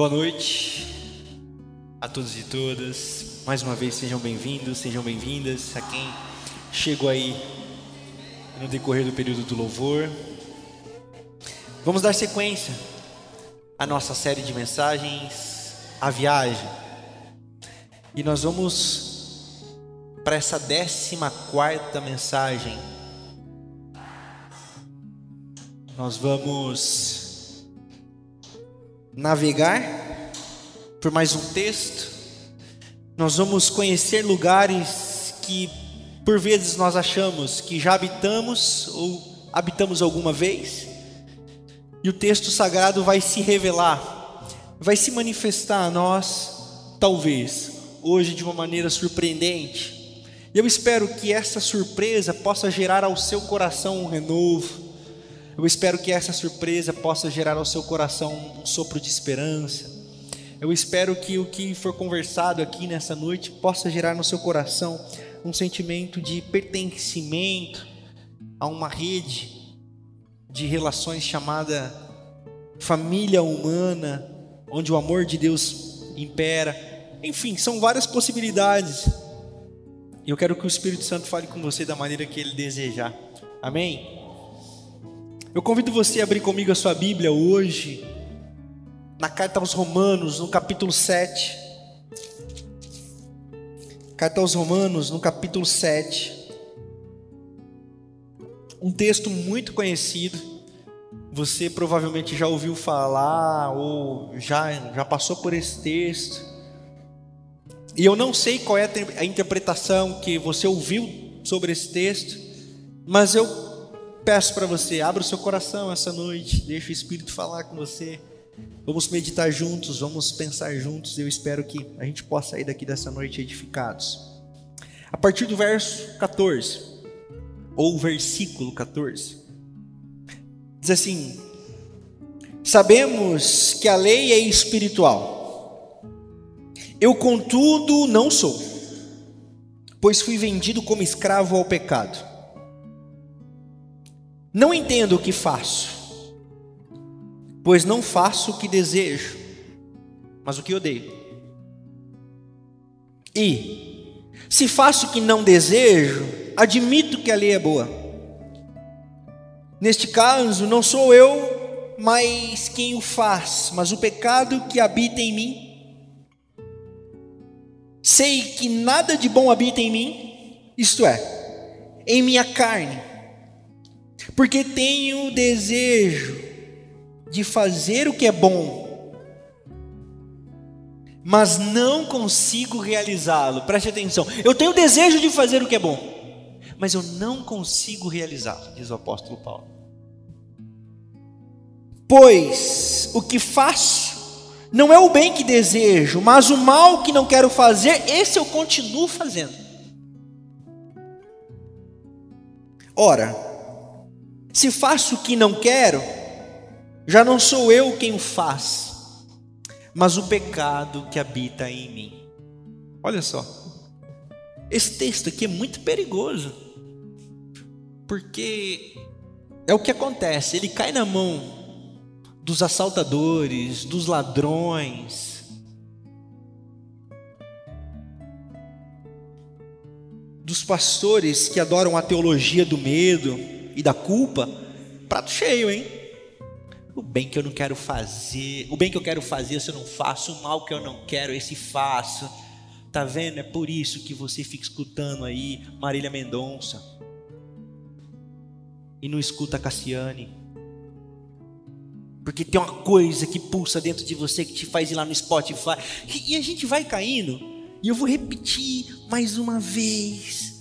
Boa noite a todos e todas. Mais uma vez sejam bem-vindos, sejam bem-vindas a quem chegou aí no decorrer do período do louvor. Vamos dar sequência à nossa série de mensagens, a viagem. E nós vamos para essa décima quarta mensagem. Nós vamos navegar por mais um texto, nós vamos conhecer lugares que por vezes nós achamos que já habitamos ou habitamos alguma vez, e o texto sagrado vai se revelar, vai se manifestar a nós, talvez, hoje de uma maneira surpreendente. Eu espero que essa surpresa possa gerar ao seu coração um renovo, eu espero que essa surpresa possa gerar ao seu coração um sopro de esperança. Eu espero que o que for conversado aqui nessa noite possa gerar no seu coração um sentimento de pertencimento a uma rede de relações chamada família humana, onde o amor de Deus impera. Enfim, são várias possibilidades. Eu quero que o Espírito Santo fale com você da maneira que ele desejar. Amém? Eu convido você a abrir comigo a sua Bíblia hoje, na carta aos Romanos, no capítulo 7. Carta aos Romanos, no capítulo 7. Um texto muito conhecido. Você provavelmente já ouviu falar ou já, já passou por esse texto. E eu não sei qual é a interpretação que você ouviu sobre esse texto, mas eu peço para você, abra o seu coração essa noite, deixa o Espírito falar com você. Vamos meditar juntos, vamos pensar juntos. Eu espero que a gente possa sair daqui dessa noite edificados. A partir do verso 14, ou versículo 14, diz assim: Sabemos que a lei é espiritual, eu, contudo, não sou, pois fui vendido como escravo ao pecado. Não entendo o que faço, pois não faço o que desejo, mas o que odeio. E, se faço o que não desejo, admito que a lei é boa. Neste caso, não sou eu, mas quem o faz, mas o pecado que habita em mim. Sei que nada de bom habita em mim, isto é, em minha carne porque tenho desejo de fazer o que é bom, mas não consigo realizá-lo. Preste atenção. Eu tenho desejo de fazer o que é bom, mas eu não consigo realizá-lo, diz o apóstolo Paulo. Pois o que faço não é o bem que desejo, mas o mal que não quero fazer, esse eu continuo fazendo. Ora, se faço o que não quero, já não sou eu quem o faz, mas o pecado que habita em mim. Olha só, esse texto aqui é muito perigoso, porque é o que acontece, ele cai na mão dos assaltadores, dos ladrões, dos pastores que adoram a teologia do medo e da culpa, prato cheio, hein? O bem que eu não quero fazer, o bem que eu quero fazer, se eu não faço, o mal que eu não quero, esse faço. Tá vendo? É por isso que você fica escutando aí Marília Mendonça e não escuta Cassiane. Porque tem uma coisa que pulsa dentro de você que te faz ir lá no Spotify. E a gente vai caindo. E eu vou repetir mais uma vez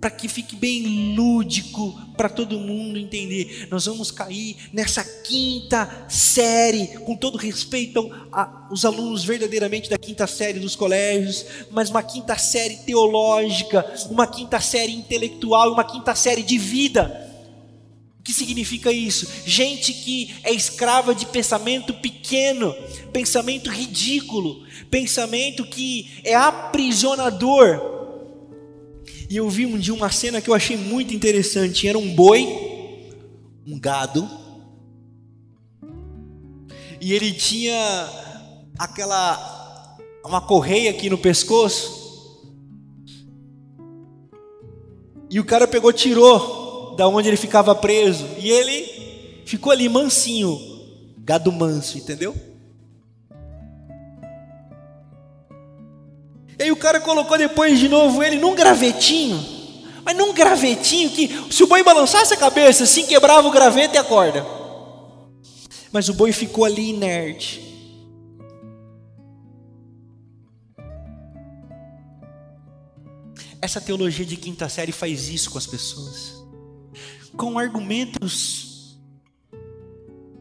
para que fique bem lúdico para todo mundo entender. Nós vamos cair nessa quinta série, com todo respeito aos alunos verdadeiramente da quinta série dos colégios, mas uma quinta série teológica, uma quinta série intelectual, uma quinta série de vida. O que significa isso? Gente que é escrava de pensamento pequeno, pensamento ridículo, pensamento que é aprisionador e eu vi um dia uma cena que eu achei muito interessante. Era um boi, um gado, e ele tinha aquela uma correia aqui no pescoço. E o cara pegou, tirou da onde ele ficava preso, e ele ficou ali mansinho, gado manso, entendeu? E aí o cara colocou depois de novo ele num gravetinho, mas num gravetinho que se o boi balançasse a cabeça, assim quebrava o graveto e a corda. Mas o boi ficou ali inerte. Essa teologia de quinta série faz isso com as pessoas, com argumentos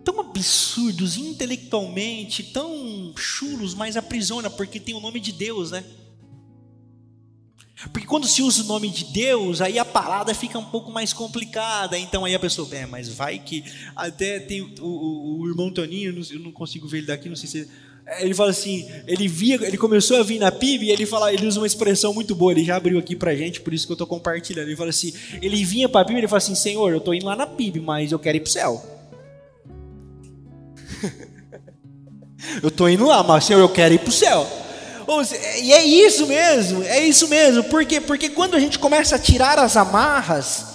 tão absurdos intelectualmente, tão chulos, mas aprisiona porque tem o nome de Deus, né? Quando se usa o nome de Deus, aí a parada fica um pouco mais complicada. Então aí a pessoa, é, mas vai que até tem o, o, o irmão Toninho, eu não consigo ver ele daqui, não sei se ele fala assim, ele via, ele começou a vir na PIB e ele fala, ele usa uma expressão muito boa, ele já abriu aqui pra gente, por isso que eu tô compartilhando. Ele fala assim, ele vinha pra PIB e ele fala assim, Senhor, eu tô indo lá na PIB, mas eu quero ir pro céu. eu tô indo lá, mas Senhor, eu quero ir pro céu. E é isso mesmo, é isso mesmo. Por quê? Porque quando a gente começa a tirar as amarras,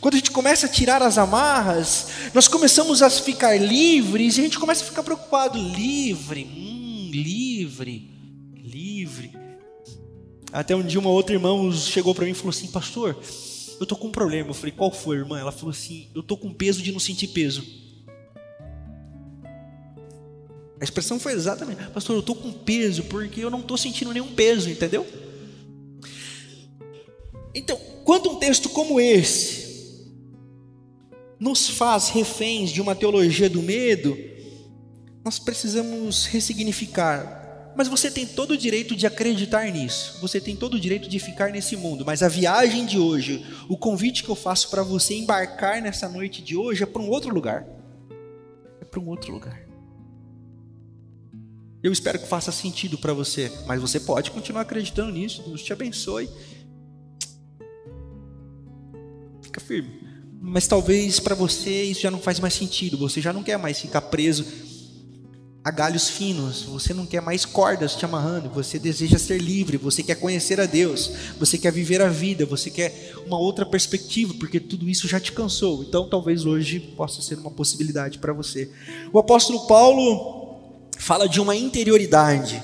quando a gente começa a tirar as amarras, nós começamos a ficar livres e a gente começa a ficar preocupado. Livre, hum, livre, livre. Até um dia uma outra irmã chegou para mim e falou assim, pastor, eu tô com um problema. Eu falei, qual foi, irmã? Ela falou assim, eu tô com peso de não sentir peso. A expressão foi exatamente, pastor, eu estou com peso porque eu não estou sentindo nenhum peso, entendeu? Então, quando um texto como esse nos faz reféns de uma teologia do medo, nós precisamos ressignificar. Mas você tem todo o direito de acreditar nisso, você tem todo o direito de ficar nesse mundo, mas a viagem de hoje, o convite que eu faço para você embarcar nessa noite de hoje é para um outro lugar. É para um outro lugar. Eu espero que faça sentido para você, mas você pode continuar acreditando nisso. Deus te abençoe. Fica firme. Mas talvez para você isso já não faz mais sentido. Você já não quer mais ficar preso a galhos finos. Você não quer mais cordas te amarrando. Você deseja ser livre. Você quer conhecer a Deus. Você quer viver a vida. Você quer uma outra perspectiva, porque tudo isso já te cansou. Então talvez hoje possa ser uma possibilidade para você. O apóstolo Paulo fala de uma interioridade.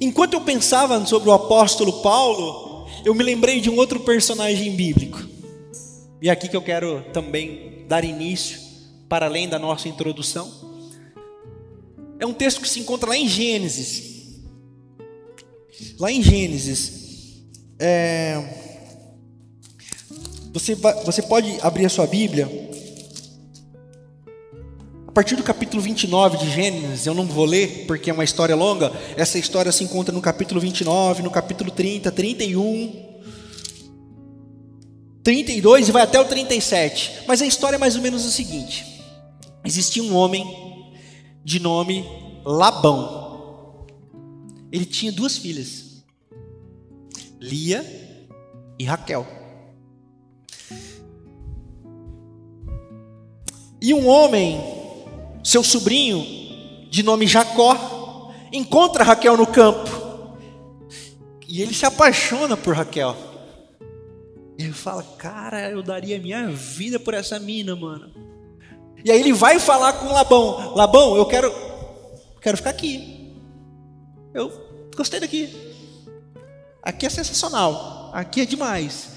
Enquanto eu pensava sobre o apóstolo Paulo, eu me lembrei de um outro personagem bíblico. E é aqui que eu quero também dar início, para além da nossa introdução. É um texto que se encontra lá em Gênesis. Lá em Gênesis. É... Você, você pode abrir a sua Bíblia partir do capítulo 29 de Gênesis, eu não vou ler porque é uma história longa. Essa história se encontra no capítulo 29, no capítulo 30, 31, 32 e vai até o 37. Mas a história é mais ou menos o seguinte: existia um homem de nome Labão. Ele tinha duas filhas, Lia e Raquel. E um homem seu sobrinho, de nome Jacó, encontra Raquel no campo. E ele se apaixona por Raquel. Ele fala: Cara, eu daria minha vida por essa mina, mano. E aí ele vai falar com Labão: Labão, eu quero, quero ficar aqui. Eu gostei daqui. Aqui é sensacional. Aqui é demais.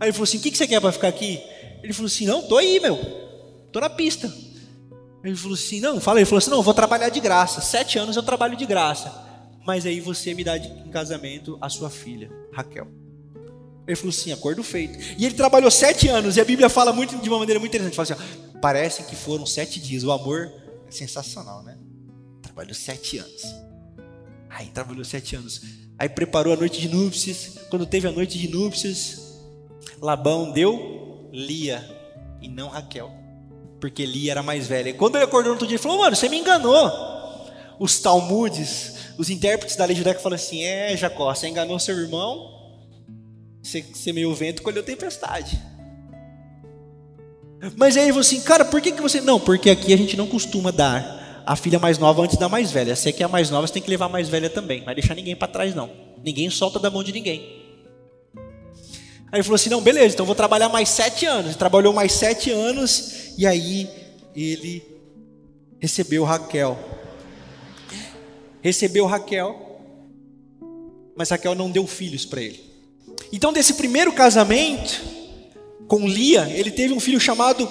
Aí ele falou assim: O que, que você quer para ficar aqui? Ele falou assim: Não, tô aí, meu. Tô na pista. Ele falou assim: não, fala, ele falou assim: não, vou trabalhar de graça. Sete anos eu trabalho de graça. Mas aí você me dá em casamento a sua filha, Raquel. Ele falou assim: acordo feito. E ele trabalhou sete anos, e a Bíblia fala muito de uma maneira muito interessante. Fala assim: ó, parece que foram sete dias. O amor é sensacional, né? Trabalhou sete anos. Aí trabalhou sete anos. Aí preparou a noite de núpcias. Quando teve a noite de núpcias, Labão deu Lia e não Raquel porque Lia era mais velha. E quando ele acordou no outro dia, ele falou: Mano, você me enganou. Os Talmudes, os intérpretes da lei judaica falam assim: É, Jacó, você enganou seu irmão, você semeou vento, colheu tempestade. Mas aí ele falou assim: Cara, por que, que você. Não, porque aqui a gente não costuma dar a filha mais nova antes da mais velha. Você que é a mais nova, você tem que levar a mais velha também. Não vai deixar ninguém para trás, não. Ninguém solta da mão de ninguém. Aí ele falou assim: não, beleza, então vou trabalhar mais sete anos. Ele trabalhou mais sete anos e aí ele recebeu Raquel. Recebeu Raquel, mas Raquel não deu filhos para ele. Então, desse primeiro casamento com Lia, ele teve um filho chamado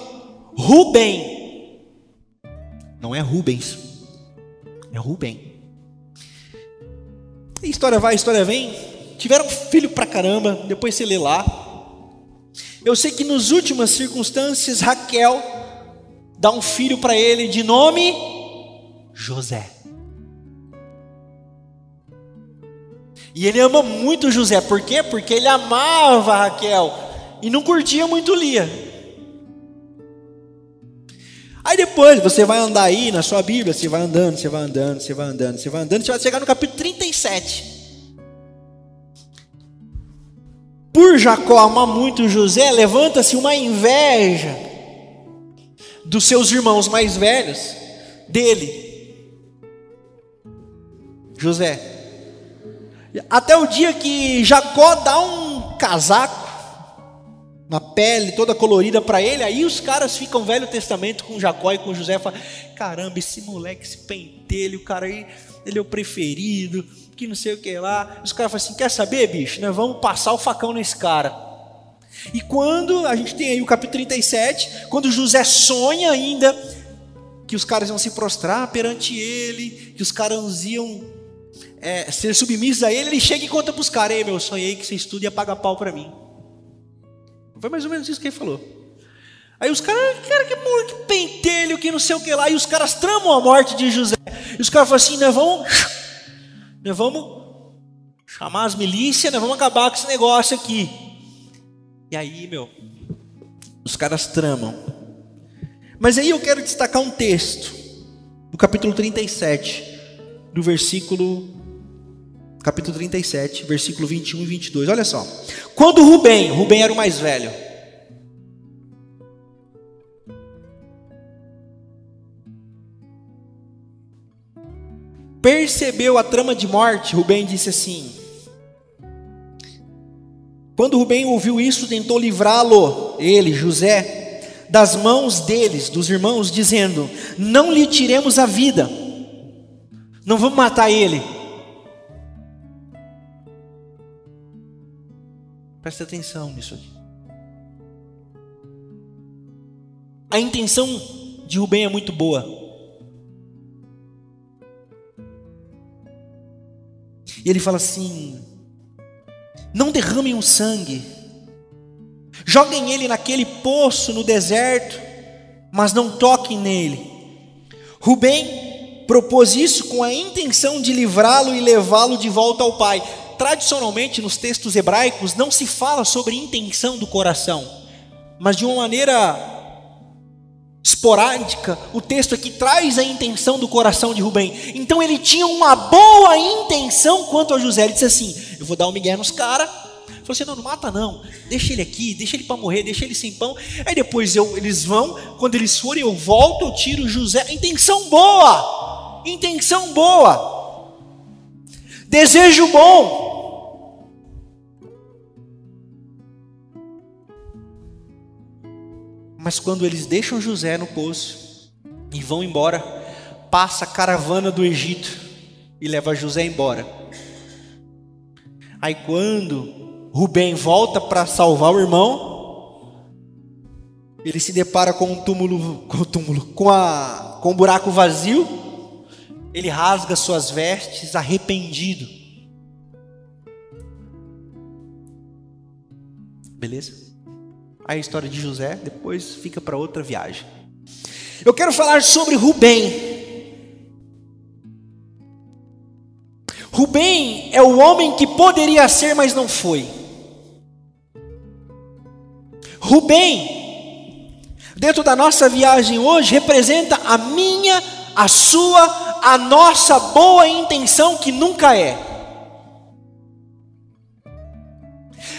Rubem. Não é Rubens, é Rubem. E história vai, história vem. Tiveram filho pra caramba, depois você lê lá. Eu sei que nos últimas circunstâncias, Raquel dá um filho para ele de nome José. E ele ama muito José, por quê? Porque ele amava Raquel e não curtia muito Lia. Aí depois você vai andar aí na sua Bíblia, você vai andando, você vai andando, você vai andando, você vai andando, você vai chegar no capítulo 37. Por Jacó amar muito José, levanta-se uma inveja dos seus irmãos mais velhos, dele, José. Até o dia que Jacó dá um casaco, uma pele toda colorida para ele, aí os caras ficam Velho Testamento com Jacó e com José, falam, caramba, esse moleque, esse pentelho, o cara aí, ele é o preferido, que não sei o que lá. Os caras falam assim, quer saber, bicho, nós vamos passar o facão nesse cara. E quando, a gente tem aí o capítulo 37, quando José sonha ainda, que os caras iam se prostrar perante ele, que os caras iam é, ser submissos a ele, ele chega e conta para os caras: Ei, meu, sonhei que você estuda e paga pau para mim. Foi mais ou menos isso que ele falou. Aí os caras, cara, que, que pentelho, que não sei o que lá, e os caras tramam a morte de José. E os caras falam assim: nós vamos, nós vamos chamar as milícias, nós vamos acabar com esse negócio aqui. E aí, meu, os caras tramam. Mas aí eu quero destacar um texto, no capítulo 37, do versículo capítulo 37, versículo 21 e 22. Olha só. Quando Rubem, Rubem era o mais velho, percebeu a trama de morte, Rubem disse assim: Quando Rubem ouviu isso, tentou livrá-lo, ele, José, das mãos deles, dos irmãos, dizendo: Não lhe tiremos a vida, não vamos matar ele Preste atenção nisso aqui. A intenção de Rubem é muito boa. E ele fala assim: não derramem o sangue, joguem ele naquele poço no deserto, mas não toquem nele. Rubem propôs isso com a intenção de livrá-lo e levá-lo de volta ao pai tradicionalmente nos textos hebraicos não se fala sobre intenção do coração, mas de uma maneira esporádica, o texto aqui traz a intenção do coração de Rubem. Então ele tinha uma boa intenção quanto a José. Ele disse assim: Eu vou dar um migué nos caras. Falou assim: Não, não mata não. Deixa ele aqui, deixa ele para morrer, deixa ele sem pão. Aí depois eu, eles vão, quando eles forem, eu volto, eu tiro José. Intenção boa, intenção boa, desejo bom. Mas quando eles deixam José no poço e vão embora, passa a caravana do Egito e leva José embora. Aí quando Rubem volta para salvar o irmão, ele se depara com um túmulo, com o túmulo, com a com um buraco vazio. Ele rasga suas vestes arrependido. Beleza? A história de José, depois fica para outra viagem. Eu quero falar sobre Rubem. Rubem é o homem que poderia ser, mas não foi. Rubem, dentro da nossa viagem hoje, representa a minha, a sua, a nossa boa intenção que nunca é.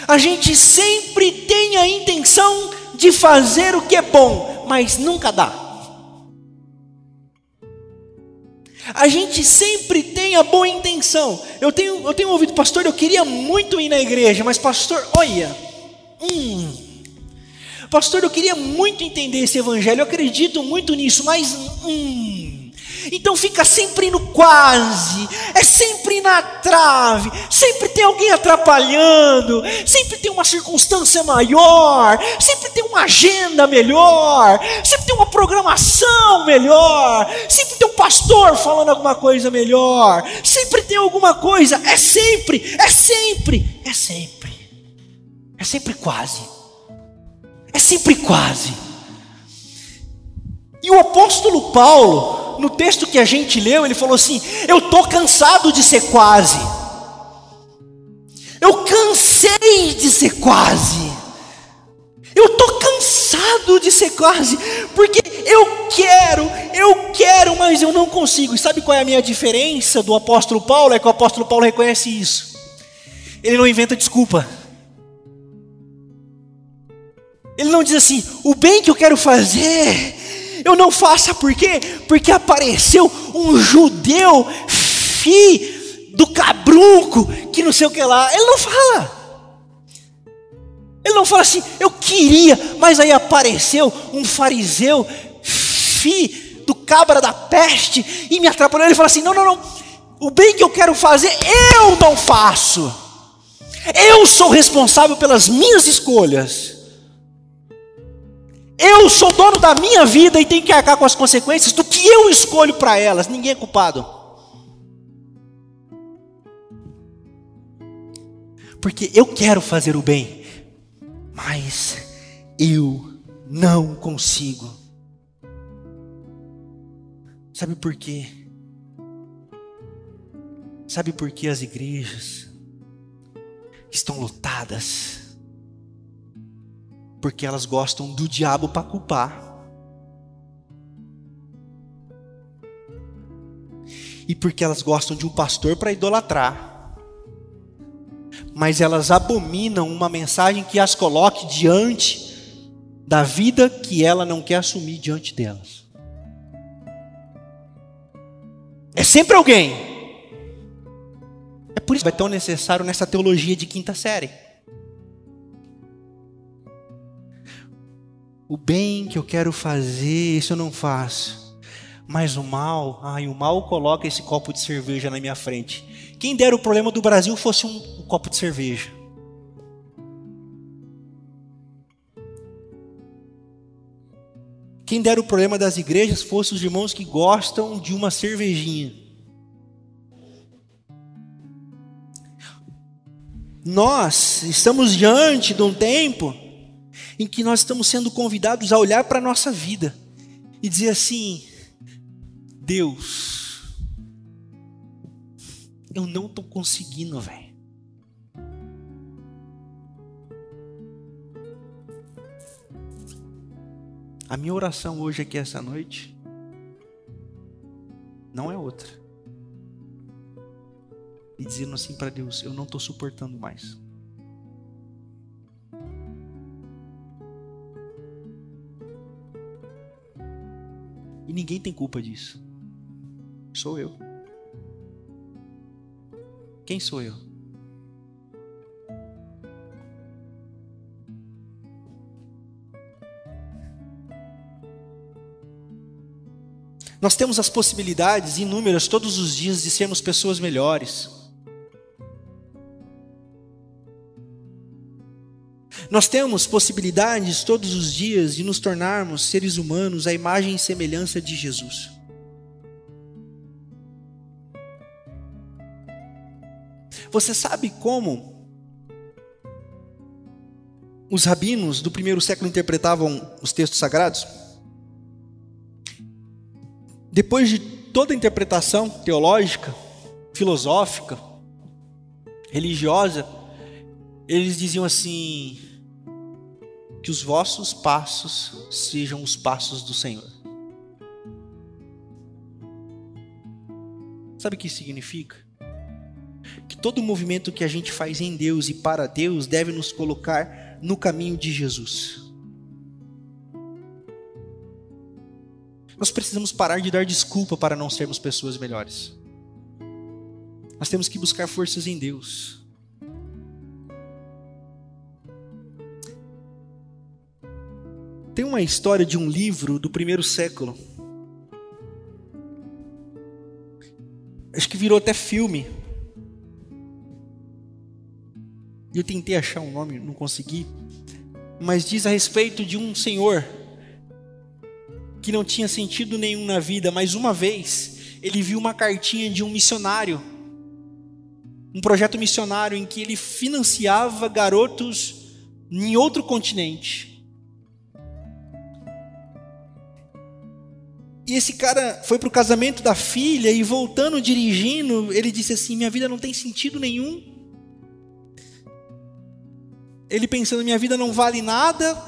A gente sempre tem a intenção de fazer o que é bom, mas nunca dá. A gente sempre tem a boa intenção. Eu tenho, eu tenho ouvido, pastor, eu queria muito ir na igreja, mas pastor, olha, hum, pastor, eu queria muito entender esse evangelho, eu acredito muito nisso, mas hum, então fica sempre no quase, é sempre na trave, sempre tem alguém atrapalhando, sempre tem uma circunstância maior, sempre tem uma agenda melhor, sempre tem uma programação melhor, sempre tem um pastor falando alguma coisa melhor, sempre tem alguma coisa, é sempre, é sempre, é sempre, é sempre quase, é sempre quase. E o apóstolo Paulo, no texto que a gente leu, ele falou assim: Eu estou cansado de ser quase. Eu cansei de ser quase. Eu estou cansado de ser quase, porque eu quero, eu quero, mas eu não consigo. E sabe qual é a minha diferença do apóstolo Paulo? É que o apóstolo Paulo reconhece isso. Ele não inventa desculpa. Ele não diz assim: o bem que eu quero fazer, eu não faço, por quê? Porque apareceu um judeu, fi do cabrunco, que não sei o que lá. Ele não fala. Ele não fala assim, eu queria, mas aí apareceu um fariseu, fi do cabra da peste, e me atrapalhou. Ele fala assim: não, não, não, o bem que eu quero fazer, eu não faço. Eu sou responsável pelas minhas escolhas. Eu sou dono da minha vida e tenho que arcar com as consequências do que eu escolho para elas. Ninguém é culpado. Porque eu quero fazer o bem, mas eu não consigo. Sabe por quê? Sabe por que as igrejas estão lotadas? Porque elas gostam do diabo para culpar. E porque elas gostam de um pastor para idolatrar. Mas elas abominam uma mensagem que as coloque diante da vida que ela não quer assumir diante delas. É sempre alguém. É por isso que vai tão necessário nessa teologia de quinta série. O bem que eu quero fazer, isso eu não faço. Mas o mal, ai, o mal coloca esse copo de cerveja na minha frente. Quem dera o problema do Brasil fosse um, um copo de cerveja. Quem dera o problema das igrejas fosse os irmãos que gostam de uma cervejinha. Nós estamos diante de um tempo em que nós estamos sendo convidados a olhar para a nossa vida e dizer assim: Deus, eu não estou conseguindo, velho. A minha oração hoje aqui essa noite não é outra. E dizendo assim para Deus: Eu não estou suportando mais. Ninguém tem culpa disso. Sou eu. Quem sou eu? Nós temos as possibilidades inúmeras todos os dias de sermos pessoas melhores. Nós temos possibilidades todos os dias de nos tornarmos seres humanos à imagem e semelhança de Jesus. Você sabe como os rabinos do primeiro século interpretavam os textos sagrados? Depois de toda a interpretação teológica, filosófica, religiosa, eles diziam assim: que os vossos passos sejam os passos do Senhor. Sabe o que isso significa? Que todo movimento que a gente faz em Deus e para Deus deve nos colocar no caminho de Jesus. Nós precisamos parar de dar desculpa para não sermos pessoas melhores. Nós temos que buscar forças em Deus. Tem uma história de um livro do primeiro século. Acho que virou até filme. Eu tentei achar um nome, não consegui. Mas diz a respeito de um senhor que não tinha sentido nenhum na vida, mas uma vez ele viu uma cartinha de um missionário, um projeto missionário em que ele financiava garotos em outro continente. E esse cara foi para o casamento da filha e voltando dirigindo, ele disse assim: Minha vida não tem sentido nenhum. Ele pensando: Minha vida não vale nada,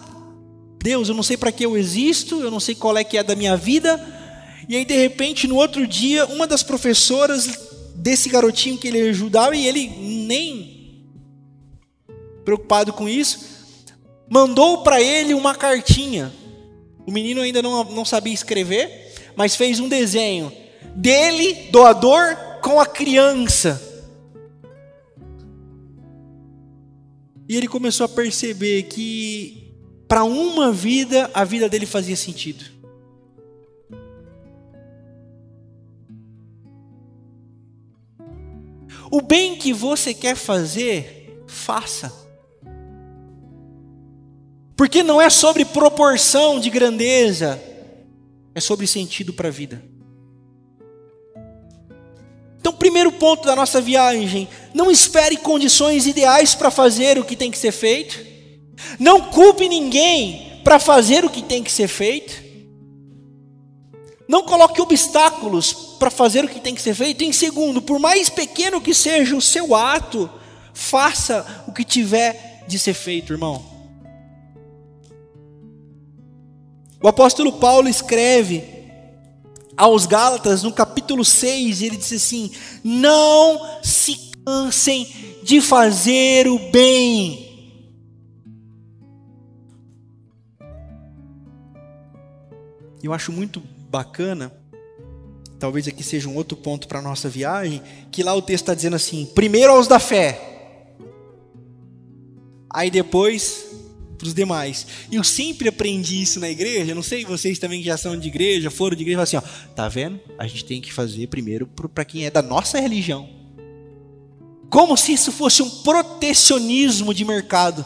Deus, eu não sei para que eu existo, eu não sei qual é que é da minha vida. E aí de repente, no outro dia, uma das professoras desse garotinho que ele ajudava e ele nem preocupado com isso, mandou para ele uma cartinha. O menino ainda não, não sabia escrever, mas fez um desenho dele, doador, com a criança. E ele começou a perceber que para uma vida, a vida dele fazia sentido. O bem que você quer fazer, faça. Porque não é sobre proporção de grandeza, é sobre sentido para a vida. Então, primeiro ponto da nossa viagem: não espere condições ideais para fazer o que tem que ser feito. Não culpe ninguém para fazer o que tem que ser feito. Não coloque obstáculos para fazer o que tem que ser feito. Em segundo, por mais pequeno que seja o seu ato, faça o que tiver de ser feito, irmão. O apóstolo Paulo escreve aos Gálatas, no capítulo 6, ele diz assim: Não se cansem de fazer o bem. Eu acho muito bacana, talvez aqui seja um outro ponto para a nossa viagem, que lá o texto está dizendo assim: primeiro aos da fé, aí depois para os demais. Eu sempre aprendi isso na igreja, não sei vocês também que já são de igreja, foram de igreja, assim, ó, tá vendo? A gente tem que fazer primeiro para quem é da nossa religião. Como se isso fosse um protecionismo de mercado.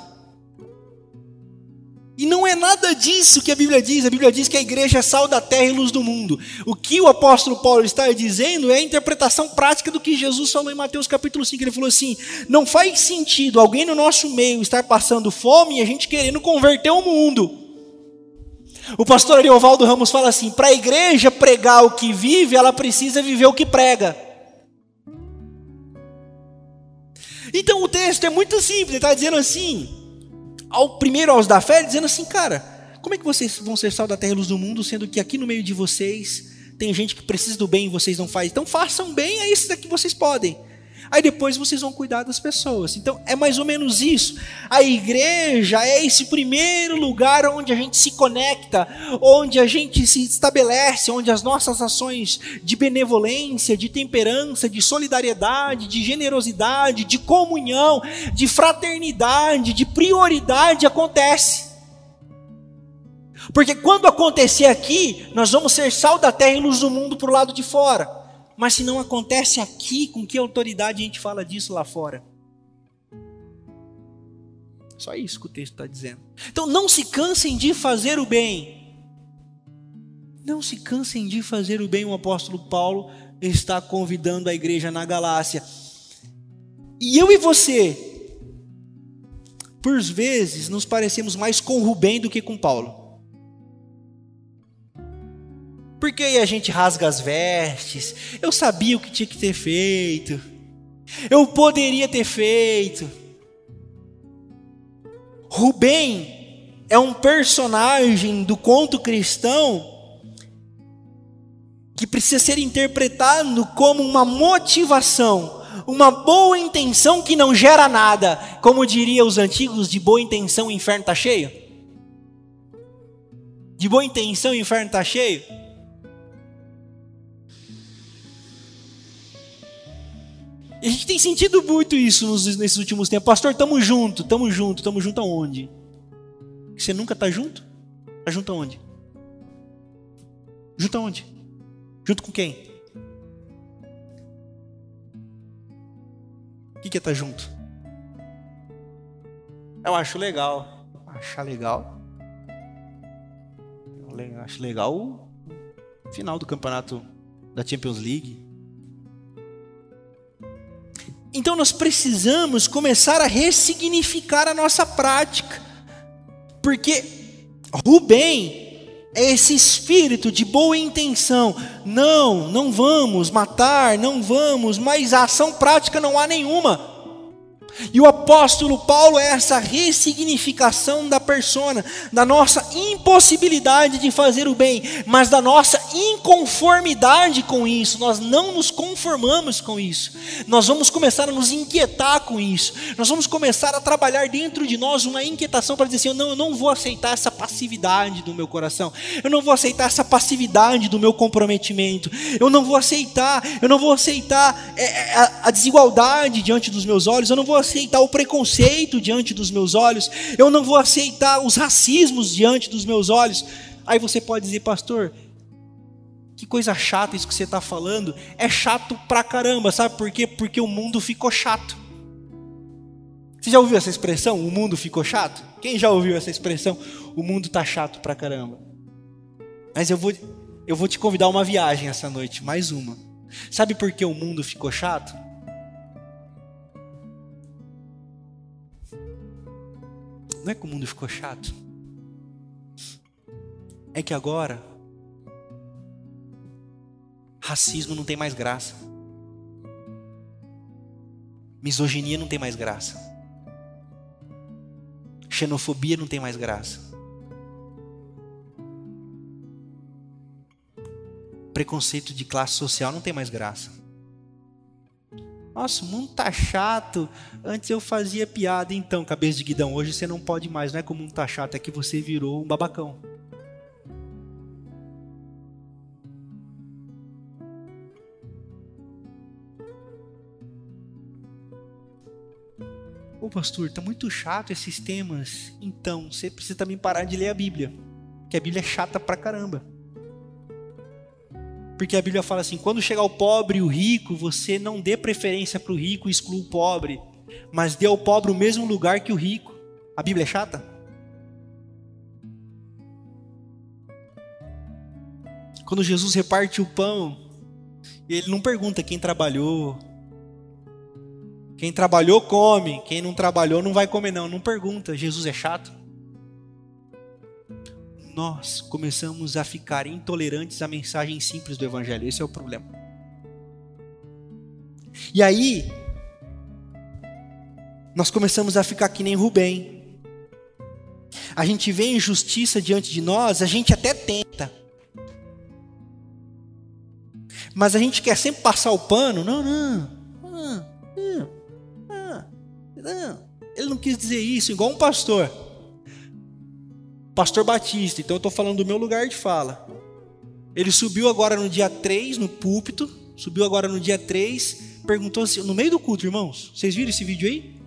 E não é nada disso que a Bíblia diz. A Bíblia diz que a igreja é sal da terra e luz do mundo. O que o apóstolo Paulo está dizendo é a interpretação prática do que Jesus falou em Mateus capítulo 5. Ele falou assim: não faz sentido alguém no nosso meio estar passando fome e a gente querendo converter o mundo. O pastor Ariovaldo Ramos fala assim: para a igreja pregar o que vive, ela precisa viver o que prega. Então o texto é muito simples, ele está dizendo assim: ao primeiro aos da fé, dizendo assim, cara, como é que vocês vão ser sal da terra e luz do mundo, sendo que aqui no meio de vocês tem gente que precisa do bem e vocês não fazem? Então façam bem, é isso que vocês podem. Aí depois vocês vão cuidar das pessoas. Então é mais ou menos isso. A igreja é esse primeiro lugar onde a gente se conecta, onde a gente se estabelece, onde as nossas ações de benevolência, de temperança, de solidariedade, de generosidade, de comunhão, de fraternidade, de prioridade acontece. Porque quando acontecer aqui, nós vamos ser sal da terra e luz do mundo para o lado de fora. Mas se não acontece aqui, com que autoridade a gente fala disso lá fora? Só isso que o texto está dizendo. Então não se cansem de fazer o bem. Não se cansem de fazer o bem. O apóstolo Paulo está convidando a igreja na Galácia. E eu e você, por vezes, nos parecemos mais com Rubem do que com Paulo. Porque aí a gente rasga as vestes. Eu sabia o que tinha que ter feito. Eu poderia ter feito. Rubem é um personagem do conto cristão que precisa ser interpretado como uma motivação, uma boa intenção que não gera nada. Como diriam os antigos, de boa intenção o inferno está cheio. De boa intenção o inferno está cheio. E a gente tem sentido muito isso nesses últimos tempos. Pastor, estamos junto, estamos junto, estamos junto aonde? Você nunca está junto? Está junto aonde? Junto aonde? Junto com quem? O que, que é estar tá junto? Eu acho legal. Achar legal. Eu acho legal o final do campeonato da Champions League. Então nós precisamos começar a ressignificar a nossa prática. Porque Rubem é esse espírito de boa intenção. Não, não vamos matar, não vamos, mas ação prática não há nenhuma. E o apóstolo Paulo é essa ressignificação da persona, da nossa impossibilidade de fazer o bem, mas da nossa inconformidade com isso. Nós não nos conformamos com isso. Nós vamos começar a nos inquietar com isso. Nós vamos começar a trabalhar dentro de nós uma inquietação para dizer assim: não, eu não vou aceitar essa passividade do meu coração. Eu não vou aceitar essa passividade do meu comprometimento. Eu não vou aceitar, eu não vou aceitar é, a, a desigualdade diante dos meus olhos. Eu não vou aceitar o preconceito diante dos meus olhos, eu não vou aceitar os racismos diante dos meus olhos. Aí você pode dizer, pastor, que coisa chata isso que você está falando. É chato pra caramba, sabe por quê? Porque o mundo ficou chato. Você já ouviu essa expressão? O mundo ficou chato? Quem já ouviu essa expressão? O mundo tá chato pra caramba. Mas eu vou, eu vou te convidar uma viagem essa noite, mais uma. Sabe por que o mundo ficou chato? Não é que o mundo ficou chato. É que agora racismo não tem mais graça. Misoginia não tem mais graça. Xenofobia não tem mais graça. Preconceito de classe social não tem mais graça. Nossa, o mundo tá chato. Antes eu fazia piada, então, cabeça de guidão. Hoje você não pode mais. Não é que o mundo tá chato, é que você virou um babacão. Ô pastor, tá muito chato esses temas. Então, você precisa também parar de ler a Bíblia. Que a Bíblia é chata pra caramba. Porque a Bíblia fala assim: quando chegar o pobre e o rico, você não dê preferência para o rico e exclua o pobre, mas dê ao pobre o mesmo lugar que o rico. A Bíblia é chata? Quando Jesus reparte o pão, ele não pergunta quem trabalhou. Quem trabalhou, come. Quem não trabalhou, não vai comer, não. Não pergunta. Jesus é chato nós começamos a ficar intolerantes à mensagem simples do Evangelho. Esse é o problema. E aí, nós começamos a ficar que nem Rubem. A gente vê injustiça diante de nós, a gente até tenta. Mas a gente quer sempre passar o pano. Não, não. Ah, ah, não. Ele não quis dizer isso, igual um pastor pastor Batista, então eu estou falando do meu lugar de fala. Ele subiu agora no dia 3 no púlpito, subiu agora no dia 3, perguntou assim, no meio do culto, irmãos, vocês viram esse vídeo aí?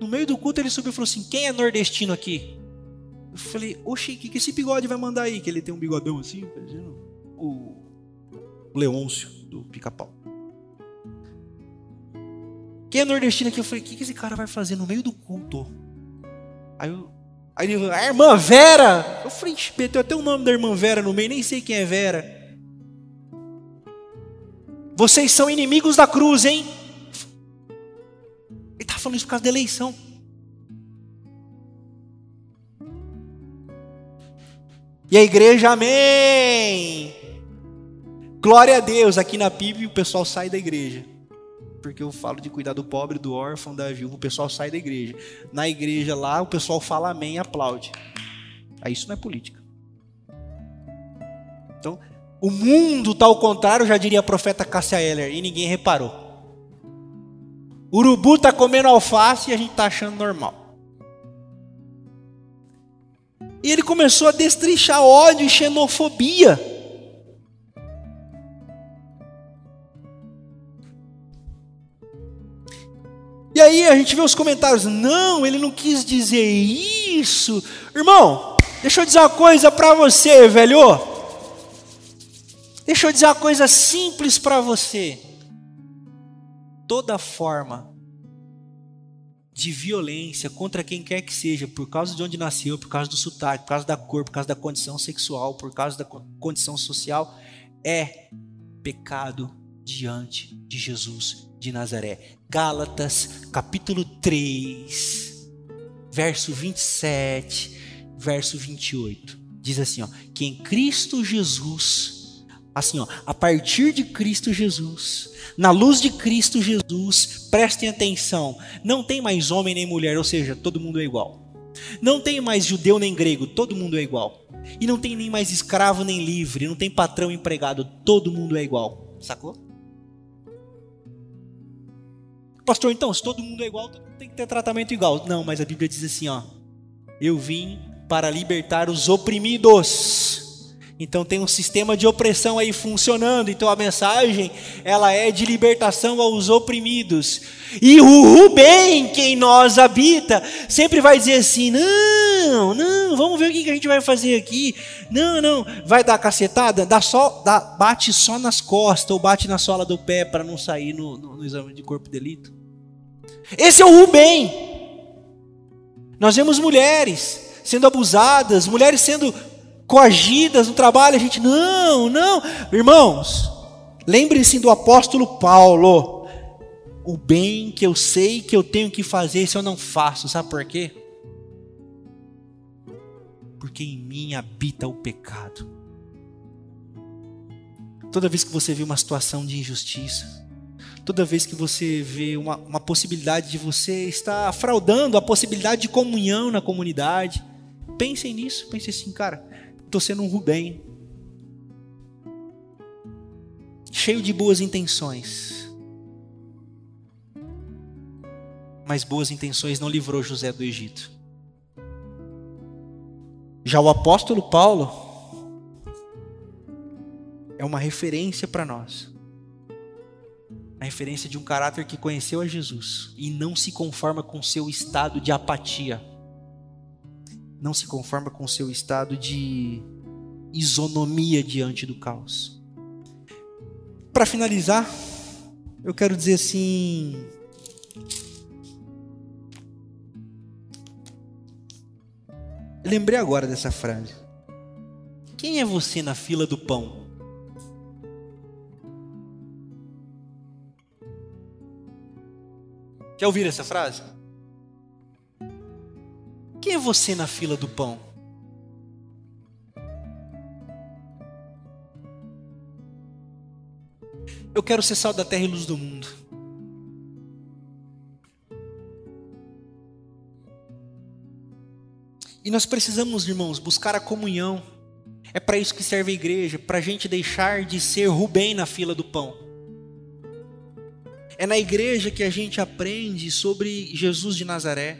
No meio do culto ele subiu e falou assim: quem é nordestino aqui? Eu falei, oxi, o que, que esse bigode vai mandar aí? Que ele tem um bigodão assim, o, o Leôncio do pica-pau. Quem é nordestino aqui? Eu falei, o que, que esse cara vai fazer no meio do culto? Aí eu, Aí ele falou, a irmã Vera. Eu falei, meteu até o nome da irmã Vera no meio, nem sei quem é Vera. Vocês são inimigos da cruz, hein? Ele está falando isso por causa da eleição. E a igreja, amém. Glória a Deus. Aqui na Bíblia o pessoal sai da igreja porque eu falo de cuidar do pobre, do órfão, da viúva, o pessoal sai da igreja. Na igreja lá, o pessoal fala amém e aplaude. Aí isso não é política. Então, o mundo está ao contrário, já diria a profeta Cássia Eller, e ninguém reparou. O urubu está comendo alface e a gente está achando normal. E ele começou a destrinchar ódio e xenofobia. E aí a gente vê os comentários: não, ele não quis dizer isso. Irmão, deixa eu dizer uma coisa para você, velho. Deixa eu dizer uma coisa simples para você. Toda forma de violência contra quem quer que seja, por causa de onde nasceu, por causa do sotaque, por causa da cor, por causa da condição sexual, por causa da condição social, é pecado diante de Jesus de Nazaré. Gálatas, capítulo 3, verso 27, verso 28. Diz assim, ó, que em Cristo Jesus, assim, ó, a partir de Cristo Jesus, na luz de Cristo Jesus, prestem atenção, não tem mais homem nem mulher, ou seja, todo mundo é igual. Não tem mais judeu nem grego, todo mundo é igual. E não tem nem mais escravo nem livre, não tem patrão empregado, todo mundo é igual. Sacou? Pastor, então, se todo mundo é igual, tem que ter tratamento igual. Não, mas a Bíblia diz assim, ó: Eu vim para libertar os oprimidos. Então tem um sistema de opressão aí funcionando. Então a mensagem ela é de libertação aos oprimidos. E o Rubem, que em nós habita, sempre vai dizer assim: não, não, vamos ver o que a gente vai fazer aqui. Não, não, vai dar cacetada, dá só, dá, bate só nas costas ou bate na sola do pé para não sair no, no, no exame de corpo de delito. Esse é o Rubem. Nós vemos mulheres sendo abusadas, mulheres sendo coagidas no trabalho, a gente, não, não. Irmãos, lembrem-se do apóstolo Paulo. O bem que eu sei que eu tenho que fazer, se eu não faço, sabe por quê? Porque em mim habita o pecado. Toda vez que você vê uma situação de injustiça, toda vez que você vê uma, uma possibilidade de você estar fraudando a possibilidade de comunhão na comunidade, pensem nisso, pensem assim, cara, Estou sendo um Rubem. Cheio de boas intenções. Mas boas intenções não livrou José do Egito. Já o apóstolo Paulo é uma referência para nós. A referência de um caráter que conheceu a Jesus e não se conforma com seu estado de apatia não se conforma com seu estado de isonomia diante do caos. Para finalizar, eu quero dizer assim. lembrei agora dessa frase. Quem é você na fila do pão? Já ouviram essa frase? Quem é você na fila do pão? Eu quero ser sal da terra e luz do mundo. E nós precisamos, irmãos, buscar a comunhão. É para isso que serve a igreja, para a gente deixar de ser Rubem na fila do pão. É na igreja que a gente aprende sobre Jesus de Nazaré.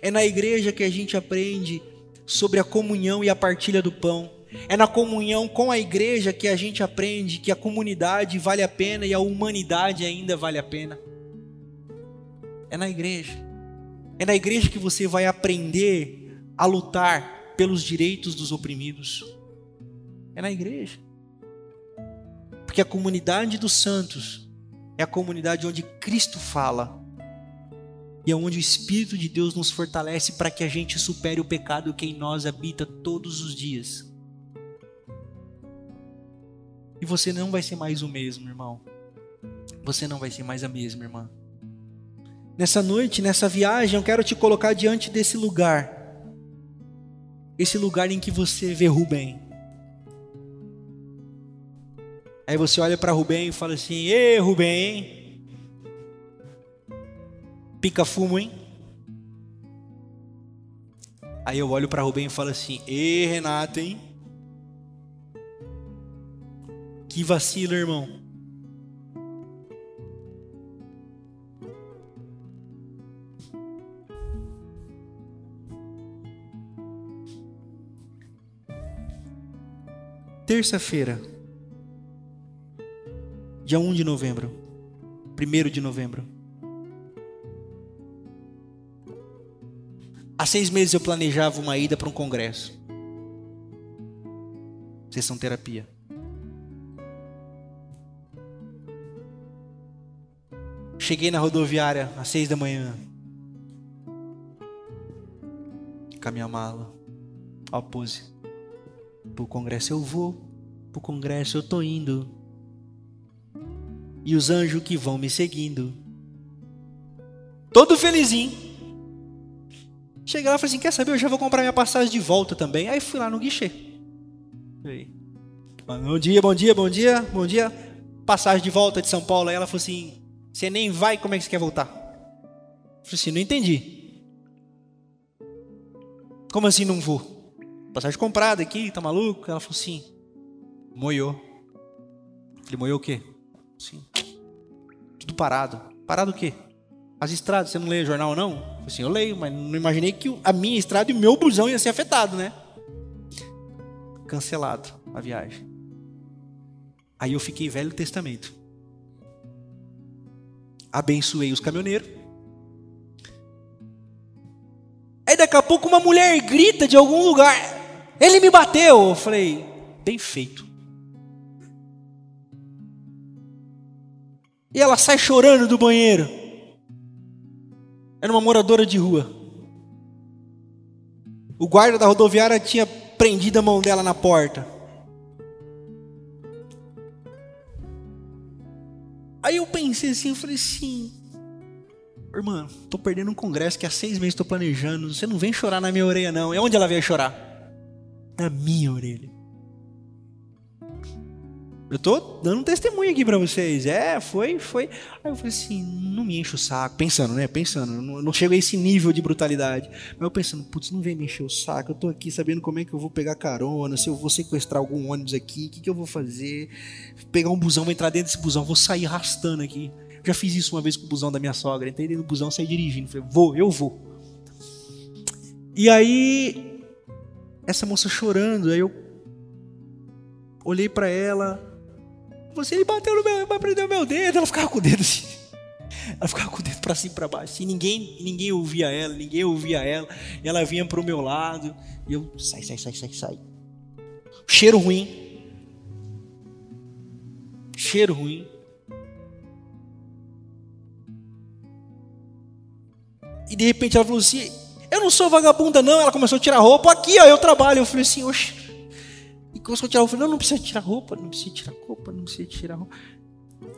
É na igreja que a gente aprende sobre a comunhão e a partilha do pão. É na comunhão com a igreja que a gente aprende que a comunidade vale a pena e a humanidade ainda vale a pena. É na igreja. É na igreja que você vai aprender a lutar pelos direitos dos oprimidos. É na igreja. Porque a comunidade dos santos é a comunidade onde Cristo fala e é onde o Espírito de Deus nos fortalece para que a gente supere o pecado que em nós habita todos os dias. E você não vai ser mais o mesmo, irmão. Você não vai ser mais a mesma, irmã. Nessa noite, nessa viagem, eu quero te colocar diante desse lugar. Esse lugar em que você vê Rubem. Aí você olha para Rubem e fala assim: Ê, Rubem, pica fumo, hein? Aí eu olho para Rubem e falo assim: "Ê, Renato, hein? Que vacilo, irmão." Terça-feira, dia 1 de novembro, 1 de novembro. Há seis meses eu planejava uma ida para um congresso. Sessão terapia. Cheguei na rodoviária às seis da manhã. Com a minha mala. Ó, pose. Pro congresso eu vou. Pro congresso eu tô indo. E os anjos que vão me seguindo. Todo felizinho. Cheguei lá e falei assim: quer saber? Eu já vou comprar minha passagem de volta também. Aí fui lá no guichê. Bom dia, bom dia, bom dia, bom dia. Passagem de volta de São Paulo. Aí ela falou assim: você nem vai, como é que você quer voltar? Eu falei assim: não entendi. Como assim não vou? Passagem comprada aqui, tá maluco? Ela falou assim: moiou. Falei: moiou o quê? Sim. Tudo parado. Parado o quê? As estradas, você não lê jornal não? Assim, eu leio, mas não imaginei que a minha estrada e o meu busão ia ser afetado, né? Cancelado a viagem. Aí eu fiquei velho testamento. Abençoei os caminhoneiros. Aí daqui a pouco uma mulher grita de algum lugar. Ele me bateu. Eu falei, bem feito. E ela sai chorando do banheiro. Era uma moradora de rua. O guarda da rodoviária tinha prendido a mão dela na porta. Aí eu pensei assim, eu falei assim, irmã, tô perdendo um congresso que há seis meses estou planejando. Você não vem chorar na minha orelha, não. É onde ela veio chorar? Na minha orelha. Eu tô dando testemunho aqui para vocês. É, foi, foi. Aí eu falei assim, não me enche o saco. Pensando, né? Pensando. Não, não chego a esse nível de brutalidade. Mas eu pensando, putz, não vem me encher o saco. Eu tô aqui sabendo como é que eu vou pegar carona, se eu vou sequestrar algum ônibus aqui, o que, que eu vou fazer? Pegar um busão, vou entrar dentro desse busão, vou sair arrastando aqui. Já fiz isso uma vez com o busão da minha sogra. Entrei dentro do busão, saí dirigindo. Falei, vou, eu vou. E aí, essa moça chorando, aí eu olhei para ela você ele bateu no meu, o meu dedo. Ela ficava com o dedo assim. Ela ficava com o dedo para cima e para baixo. E ninguém, ninguém ouvia ela, ninguém ouvia ela. E ela vinha para o meu lado. E eu, sai, sai, sai, sai, sai. Cheiro ruim. Cheiro ruim. E de repente ela falou assim: Eu não sou vagabunda, não. Ela começou a tirar roupa. Aqui, ó, eu trabalho. Eu falei assim: Oxe. E começou a tirar roupa. Não, não precisa tirar roupa, não precisa tirar roupa, não precisa tirar roupa.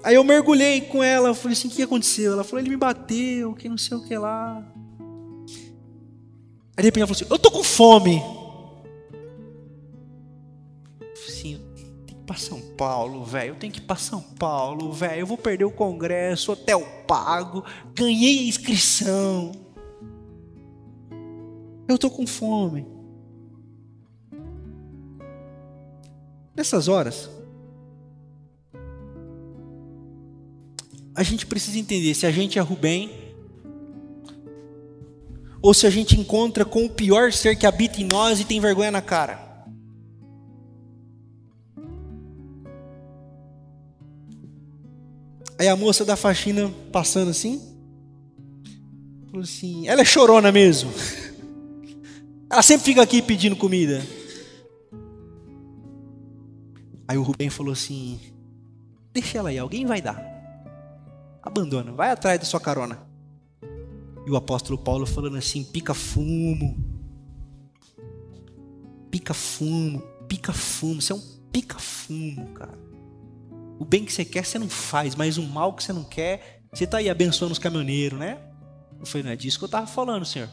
Aí eu mergulhei com ela, eu falei assim, o que aconteceu? Ela falou, ele me bateu, que não sei o que lá. Aí de repente ela falou assim, eu tô com fome. Assim, tem que ir para São Paulo, velho. Eu tenho que ir para São Paulo, velho. Eu vou perder o congresso, hotel pago, ganhei a inscrição. Eu tô com fome. Nessas horas, a gente precisa entender se a gente é Rubem ou se a gente encontra com o pior ser que habita em nós e tem vergonha na cara. Aí a moça da faxina passando assim, falou assim: ela é chorona mesmo. Ela sempre fica aqui pedindo comida. Aí o Rubem falou assim: Deixa ela aí, alguém vai dar. Abandona, vai atrás da sua carona. E o apóstolo Paulo falando assim: pica fumo. Pica fumo, pica fumo. Você é um pica fumo, cara. O bem que você quer, você não faz, mas o mal que você não quer, você está aí abençoando os caminhoneiros, né? Eu falei: não é disso que eu estava falando, senhor.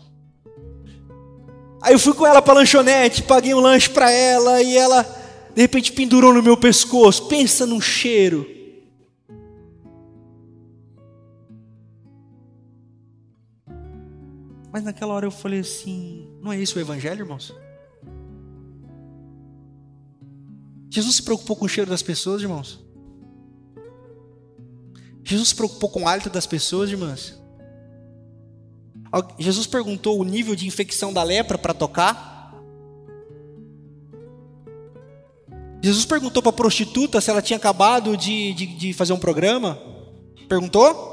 Aí eu fui com ela para lanchonete, paguei um lanche para ela e ela de repente pendurou no meu pescoço. Pensa num cheiro. Mas naquela hora eu falei assim: não é isso o Evangelho, irmãos? Jesus se preocupou com o cheiro das pessoas, irmãos? Jesus se preocupou com o hálito das pessoas, irmãs? Jesus perguntou o nível de infecção da lepra para tocar? Jesus perguntou para a prostituta se ela tinha acabado de, de, de fazer um programa. Perguntou?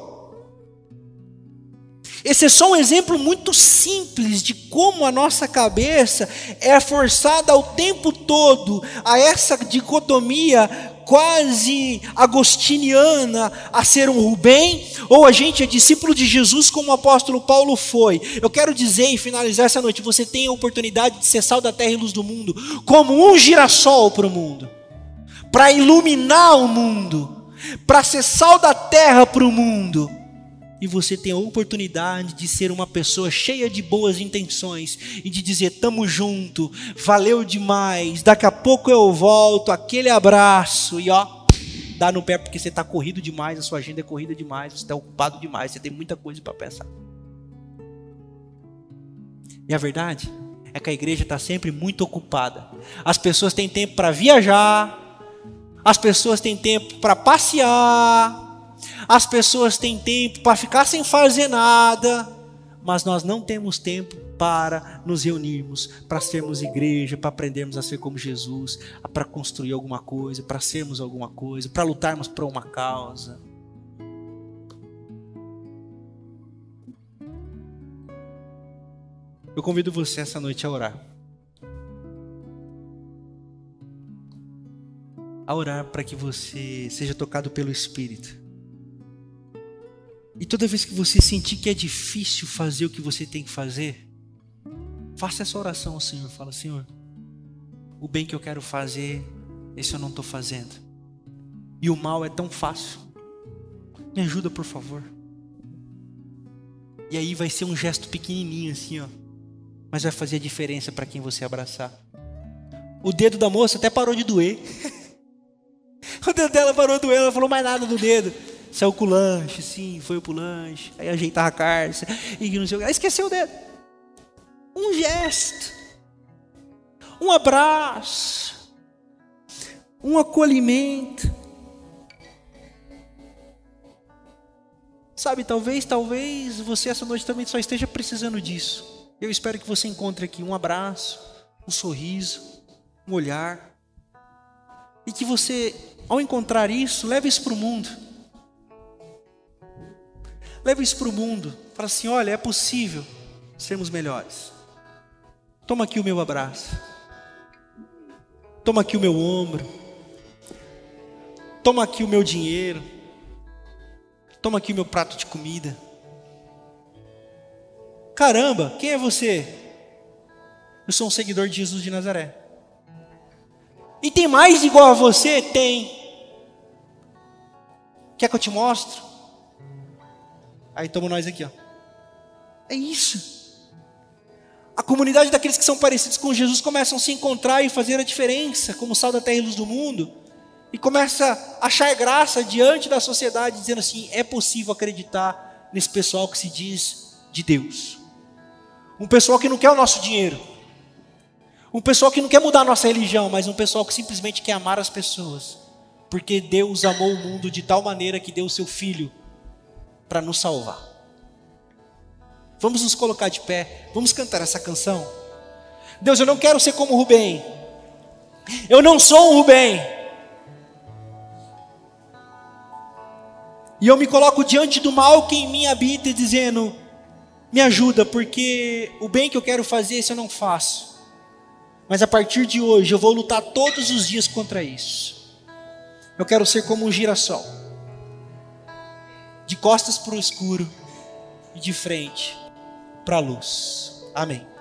Esse é só um exemplo muito simples de como a nossa cabeça é forçada ao tempo todo a essa dicotomia quase agostiniana a ser um Rubem, ou a gente é discípulo de Jesus como o apóstolo Paulo foi. Eu quero dizer e finalizar essa noite: você tem a oportunidade de ser sal da terra e luz do mundo, como um girassol para o mundo, para iluminar o mundo, para ser sal da terra para o mundo e você tem a oportunidade de ser uma pessoa cheia de boas intenções e de dizer: tamo junto, valeu demais, daqui a pouco eu volto, aquele abraço e ó, dá no pé porque você está corrido demais, a sua agenda é corrida demais, você está ocupado demais, você tem muita coisa para pensar. E a verdade é que a igreja está sempre muito ocupada. As pessoas têm tempo para viajar, as pessoas têm tempo para passear, as pessoas têm tempo para ficar sem fazer nada, mas nós não temos tempo para nos reunirmos, para sermos igreja, para aprendermos a ser como Jesus, para construir alguma coisa, para sermos alguma coisa, para lutarmos por uma causa. Eu convido você essa noite a orar. A orar para que você seja tocado pelo Espírito e toda vez que você sentir que é difícil fazer o que você tem que fazer, faça essa oração ao Senhor. Fala, Senhor, o bem que eu quero fazer, esse eu não estou fazendo. E o mal é tão fácil. Me ajuda, por favor. E aí vai ser um gesto pequenininho assim, ó. Mas vai fazer a diferença para quem você abraçar. O dedo da moça até parou de doer. o dedo dela parou de doer, ela falou mais nada do dedo. Saiu com o lanche, sim, foi pro lanche. Aí ajeitava a carne, e não sei o que. Aí esqueceu o dedo. Um gesto. Um abraço. Um acolhimento. Sabe, talvez, talvez você essa noite também só esteja precisando disso. Eu espero que você encontre aqui um abraço, um sorriso, um olhar. E que você, ao encontrar isso, leve isso para o mundo. Leva isso para o mundo. Fala assim: olha, é possível sermos melhores. Toma aqui o meu abraço. Toma aqui o meu ombro. Toma aqui o meu dinheiro. Toma aqui o meu prato de comida. Caramba, quem é você? Eu sou um seguidor de Jesus de Nazaré. E tem mais igual a você? Tem. Quer que eu te mostre? Aí estamos nós aqui, ó. É isso. A comunidade daqueles que são parecidos com Jesus começam a se encontrar e fazer a diferença, como sal da terra e luz do mundo, e começa a achar graça diante da sociedade, dizendo assim: é possível acreditar nesse pessoal que se diz de Deus. Um pessoal que não quer o nosso dinheiro. Um pessoal que não quer mudar a nossa religião, mas um pessoal que simplesmente quer amar as pessoas. Porque Deus amou o mundo de tal maneira que deu o seu filho para nos salvar. Vamos nos colocar de pé, vamos cantar essa canção. Deus, eu não quero ser como Rubem. Eu não sou um Rubem. E eu me coloco diante do mal que em mim habita, dizendo: Me ajuda, porque o bem que eu quero fazer, isso eu não faço. Mas a partir de hoje eu vou lutar todos os dias contra isso. Eu quero ser como um girassol de costas para o escuro e de frente para a luz. Amém.